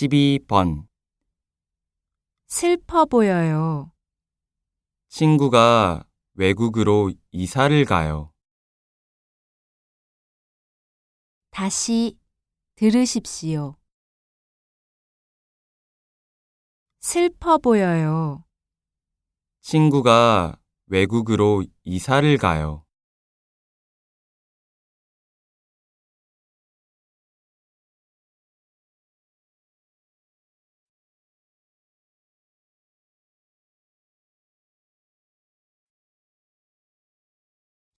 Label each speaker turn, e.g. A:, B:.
A: 12번
B: 슬퍼 보여요.
A: 친구가 외국으로 이사를 가요.
B: 다시 들으십시오. 슬퍼 보여요.
A: 친구가 외국으로 이사를 가요.